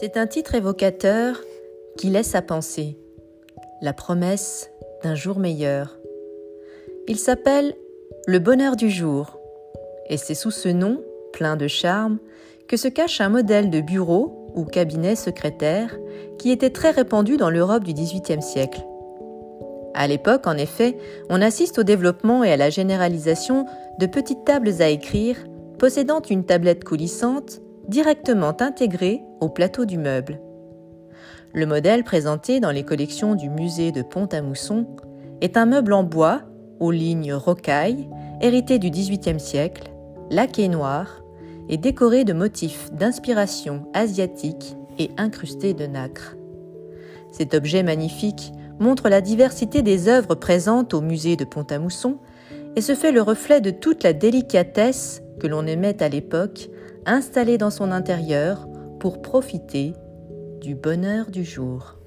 C'est un titre évocateur qui laisse à penser la promesse d'un jour meilleur. Il s'appelle Le bonheur du jour, et c'est sous ce nom, plein de charme, que se cache un modèle de bureau ou cabinet secrétaire qui était très répandu dans l'Europe du XVIIIe siècle. À l'époque, en effet, on assiste au développement et à la généralisation de petites tables à écrire possédant une tablette coulissante directement intégrée au plateau du meuble. Le modèle présenté dans les collections du musée de Pont-à-Mousson est un meuble en bois aux lignes rocailles, hérité du XVIIIe siècle, laqué noir et décoré de motifs d'inspiration asiatique et incrusté de nacre. Cet objet magnifique montre la diversité des œuvres présentes au musée de Pont-à-Mousson et se fait le reflet de toute la délicatesse que l'on aimait à l'époque installée dans son intérieur pour profiter du bonheur du jour.